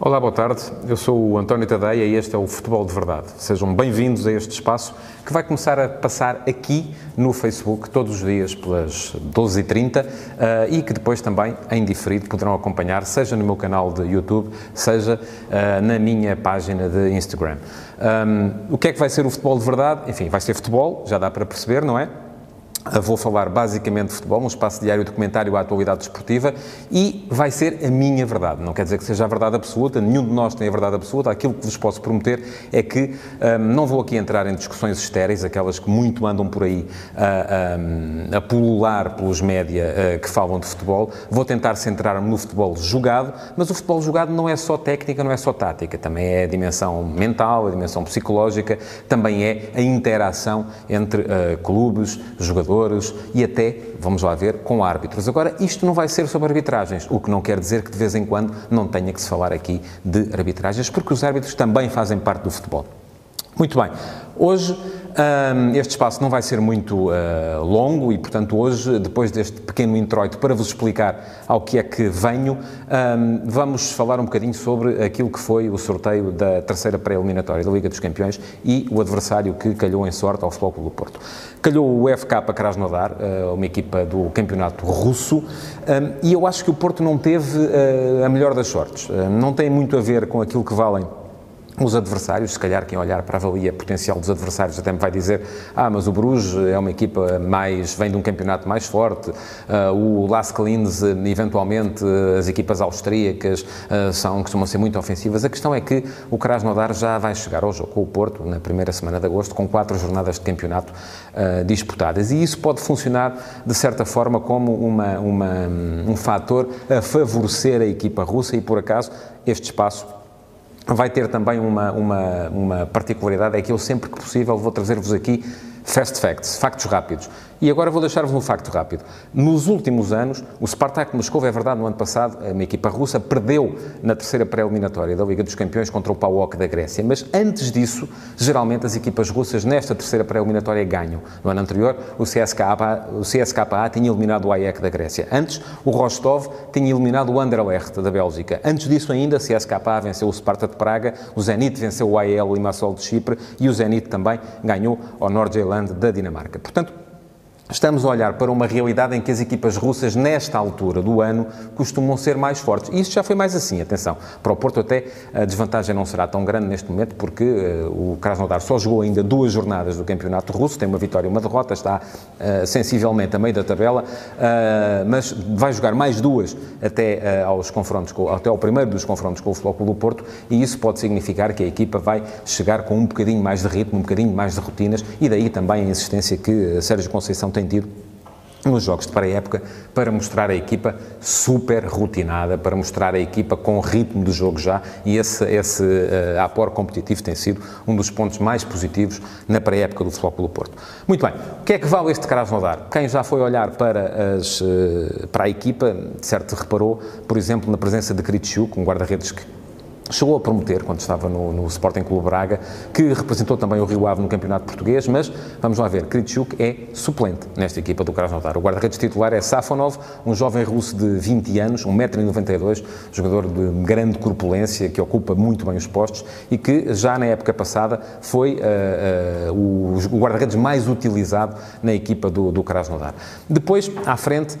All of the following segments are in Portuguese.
Olá, boa tarde. Eu sou o António Tadeia e este é o Futebol de Verdade. Sejam bem-vindos a este espaço que vai começar a passar aqui no Facebook todos os dias pelas 12h30 uh, e que depois também, em diferido, poderão acompanhar, seja no meu canal de YouTube, seja uh, na minha página de Instagram. Um, o que é que vai ser o Futebol de Verdade? Enfim, vai ser futebol, já dá para perceber, não é? Vou falar basicamente de futebol, um espaço diário de comentário à atualidade desportiva e vai ser a minha verdade. Não quer dizer que seja a verdade absoluta, nenhum de nós tem a verdade absoluta. Aquilo que vos posso prometer é que um, não vou aqui entrar em discussões estéreis, aquelas que muito andam por aí uh, um, a pulular pelos média uh, que falam de futebol. Vou tentar centrar-me no futebol jogado, mas o futebol jogado não é só técnica, não é só tática, também é a dimensão mental, a dimensão psicológica, também é a interação entre uh, clubes, jogadores e até, vamos lá ver, com árbitros. Agora, isto não vai ser sobre arbitragens, o que não quer dizer que de vez em quando não tenha que se falar aqui de arbitragens, porque os árbitros também fazem parte do futebol. Muito bem, hoje um, este espaço não vai ser muito uh, longo e, portanto, hoje, depois deste pequeno introito para vos explicar ao que é que venho, um, vamos falar um bocadinho sobre aquilo que foi o sorteio da terceira pré-eliminatória da Liga dos Campeões e o adversário que calhou em sorte ao Futebol Clube do Porto. Calhou o FK Krasnodar, uh, uma equipa do campeonato russo, um, e eu acho que o Porto não teve uh, a melhor das sortes. não tem muito a ver com aquilo que valem os adversários, se calhar quem olhar para a avalia potencial dos adversários até me vai dizer ah, mas o Bruges é uma equipa mais, vem de um campeonato mais forte, uh, o Las Klins, eventualmente, as equipas austríacas uh, são, costumam ser muito ofensivas. A questão é que o Krasnodar já vai chegar ao jogo com o Porto, na primeira semana de agosto, com quatro jornadas de campeonato uh, disputadas. E isso pode funcionar, de certa forma, como uma, uma, um fator a favorecer a equipa russa e, por acaso, este espaço vai ter também uma, uma, uma particularidade, é que eu sempre que possível vou trazer-vos aqui fast facts, factos rápidos. E agora vou deixar-vos um facto rápido. Nos últimos anos, o Spartak Moscou, é verdade, no ano passado, uma equipa russa perdeu na terceira pré-eliminatória da Liga dos Campeões contra o PAOK da Grécia. Mas antes disso, geralmente as equipas russas nesta terceira pré-eliminatória ganham. No ano anterior, o CSKA, o CSKA tinha eliminado o AEK da Grécia. Antes, o Rostov tinha eliminado o Anderlecht da Bélgica. Antes disso ainda, o CSKA venceu o Sparta de Praga, o Zenit venceu o AEL Limassol de Chipre e o Zenit também ganhou o Nordjylland da Dinamarca. Portanto, Estamos a olhar para uma realidade em que as equipas russas, nesta altura do ano, costumam ser mais fortes. E isto já foi mais assim, atenção. Para o Porto, até a desvantagem não será tão grande neste momento, porque uh, o Krasnodar só jogou ainda duas jornadas do Campeonato Russo, tem uma vitória e uma derrota, está uh, sensivelmente a meio da tabela, uh, mas vai jogar mais duas até aos confrontos, com, até ao primeiro dos confrontos com o Futebol do Porto, e isso pode significar que a equipa vai chegar com um bocadinho mais de ritmo, um bocadinho mais de rotinas, e daí também a insistência que Sérgio Conceição tem tido nos jogos de pré-época para mostrar a equipa super rotinada, para mostrar a equipa com ritmo de jogo já e esse, esse uh, apor competitivo tem sido um dos pontos mais positivos na pré-época do Futebol Clube Porto. Muito bem, o que é que vale este Krasnodar? Quem já foi olhar para, as, uh, para a equipa, de certo reparou, por exemplo, na presença de Kritschuk, um guarda-redes que Chegou a prometer, quando estava no, no Sporting Clube Braga, que representou também o Rio Ave no Campeonato Português, mas vamos lá ver, Kritschuk é suplente nesta equipa do Krasnodar. O guarda-redes titular é Safonov, um jovem russo de 20 anos, 1,92m, jogador de grande corpulência, que ocupa muito bem os postos e que já na época passada foi uh, uh, o, guarda-redes mais utilizado na equipa do, do Krasnodar. Depois, à frente,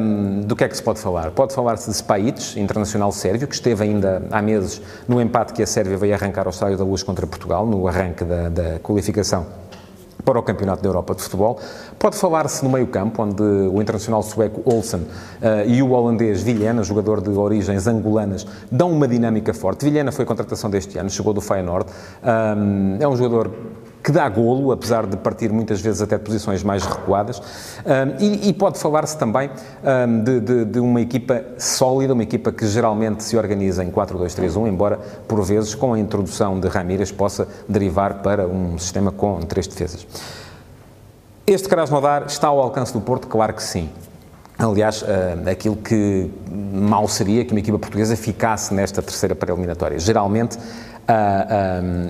um, do que é que se pode falar? Pode falar-se de Spajic, internacional sérvio, que esteve ainda há meses no empate que a Sérvia veio arrancar ao Estádio da Luz contra Portugal, no arranque da, da qualificação para o Campeonato da Europa de Futebol. Pode falar-se no meio-campo, onde o internacional sueco Olsen uh, e o holandês Vilhena, jogador de origens angolanas, dão uma dinâmica forte. Vilhena foi a contratação deste ano, chegou do Feyenoord. Um, é um jogador que dá golo, apesar de partir muitas vezes até de posições mais recuadas, e, e, pode falar-se também de, de, de, uma equipa sólida, uma equipa que geralmente se organiza em 4-2-3-1, embora por vezes com a introdução de Ramírez possa derivar para um sistema com três defesas. Este Krasnodar está ao alcance do Porto? Claro que sim. Aliás, aquilo que mal seria que uma equipa portuguesa ficasse nesta terceira pré-eliminatória. Geralmente,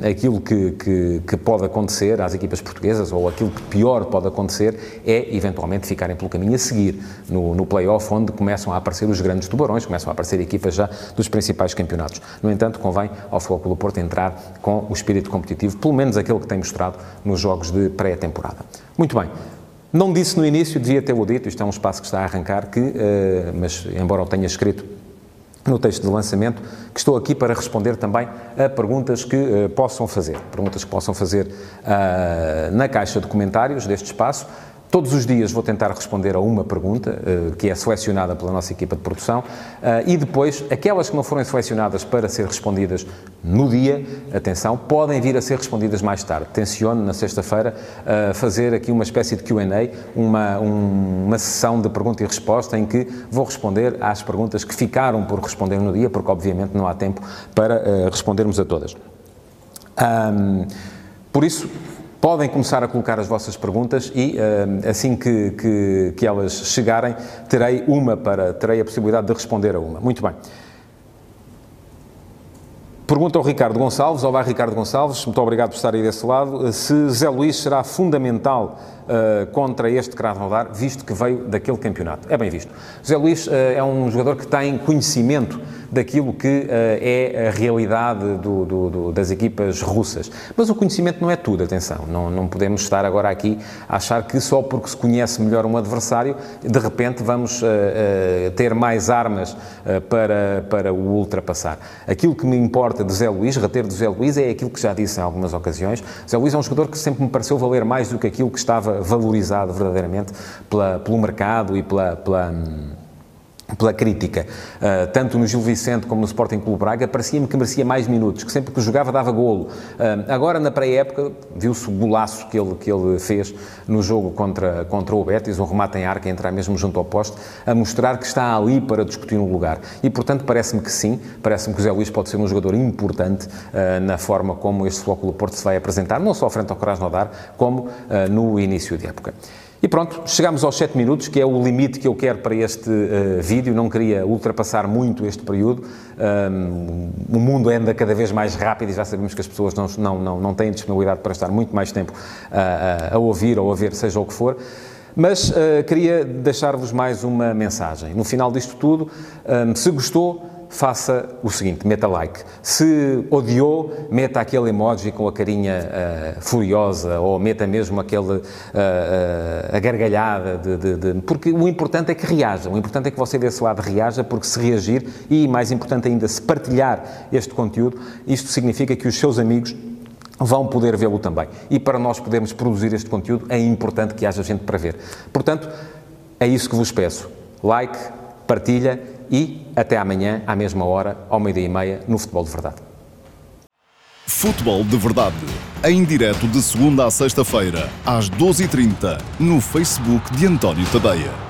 aquilo que, que, que, pode acontecer às equipas portuguesas, ou aquilo que pior pode acontecer, é eventualmente ficarem pelo caminho a seguir no, no play-off, onde começam a aparecer os grandes tubarões, começam a aparecer equipas já dos principais campeonatos. No entanto, convém ao Futebol Clube Porto entrar com o espírito competitivo, pelo menos aquele que tem mostrado nos jogos de pré-temporada. Muito bem. Não disse no início, devia ter-o dito, isto é um espaço que está a arrancar, que, uh, mas embora o tenha escrito no texto de lançamento, que estou aqui para responder também a perguntas que uh, possam fazer. Perguntas que possam fazer uh, na caixa de comentários deste espaço. Todos os dias vou tentar responder a uma pergunta uh, que é selecionada pela nossa equipa de produção uh, e depois aquelas que não forem selecionadas para ser respondidas no dia, atenção, podem vir a ser respondidas mais tarde. Tenciono na sexta-feira uh, fazer aqui uma espécie de Q&A, uma, um, uma sessão de pergunta e resposta em que vou responder às perguntas que ficaram por responder no dia, porque obviamente não há tempo para respondermos a todas. Um, por isso, Podem começar a colocar as vossas perguntas e, uh, assim que, que, que, elas chegarem, terei uma para, terei a possibilidade de responder a uma. Muito bem. Pergunta ao Ricardo Gonçalves. Olá, Ricardo Gonçalves. Muito obrigado por estar aí desse lado. Se Zé Luís será fundamental uh, contra este Krasnodar, visto que veio daquele campeonato. É bem visto. Zé Luís uh, é um jogador que tem conhecimento daquilo que uh, é a realidade do, do, do, das equipas russas. Mas o conhecimento não é tudo, atenção. Não, não podemos estar agora aqui a achar que só porque se conhece melhor um adversário, de repente vamos ter mais armas para, para o ultrapassar. Aquilo que me importa de Zé Luís, reter de Zé Luís, é aquilo que já disse em algumas ocasiões. Zé Luís é um jogador que sempre me pareceu valer mais do que aquilo que estava valorizado verdadeiramente pela, pelo mercado e pela, pela pela crítica, uh, tanto no Gil Vicente como no Sporting Clube Braga, parecia-me que merecia mais minutos, que sempre que jogava dava golo. Uh, agora, na pré-época, viu-se o golaço que ele, que ele fez no jogo contra, contra o Betis, um remate em arca, entrar mesmo junto ao poste, a mostrar que está ali para discutir um lugar. E, portanto, parece-me que sim, parece-me que o Zé Luís pode ser um jogador importante uh, na forma como este Flóculo Porto se vai apresentar, não só frente ao Krasnodar, como no início de época. E pronto, chegamos aos 7 minutos, que é o limite que eu quero para este uh, vídeo. Não queria ultrapassar muito este período. Um, o mundo anda cada vez mais rápido e já sabemos que as pessoas não, não, não, não têm disponibilidade para estar muito mais tempo a, a, a ouvir ou a ver, seja o que for. Mas uh, queria deixar-vos mais uma mensagem. No final disto tudo, um, se gostou, faça o seguinte, meta like. Se odiou, meta aquele emoji com a carinha uh, furiosa ou meta mesmo aquele uh, uh, a gargalhada de, de, de, porque o importante é que reaja, o importante é que você desse lado reaja, porque se reagir e, mais importante ainda, se partilhar este conteúdo, isto significa que os seus amigos vão poder vê-lo também. E para nós podermos produzir este conteúdo é importante que haja gente para ver. Portanto, é isso que vos peço. Like, partilha e até amanhã, à mesma hora, ao meio-dia e meia, no Futebol de Verdade. Futebol de Verdade, em direto de segunda a sexta-feira, às 12h30, no Facebook de António Tadeia.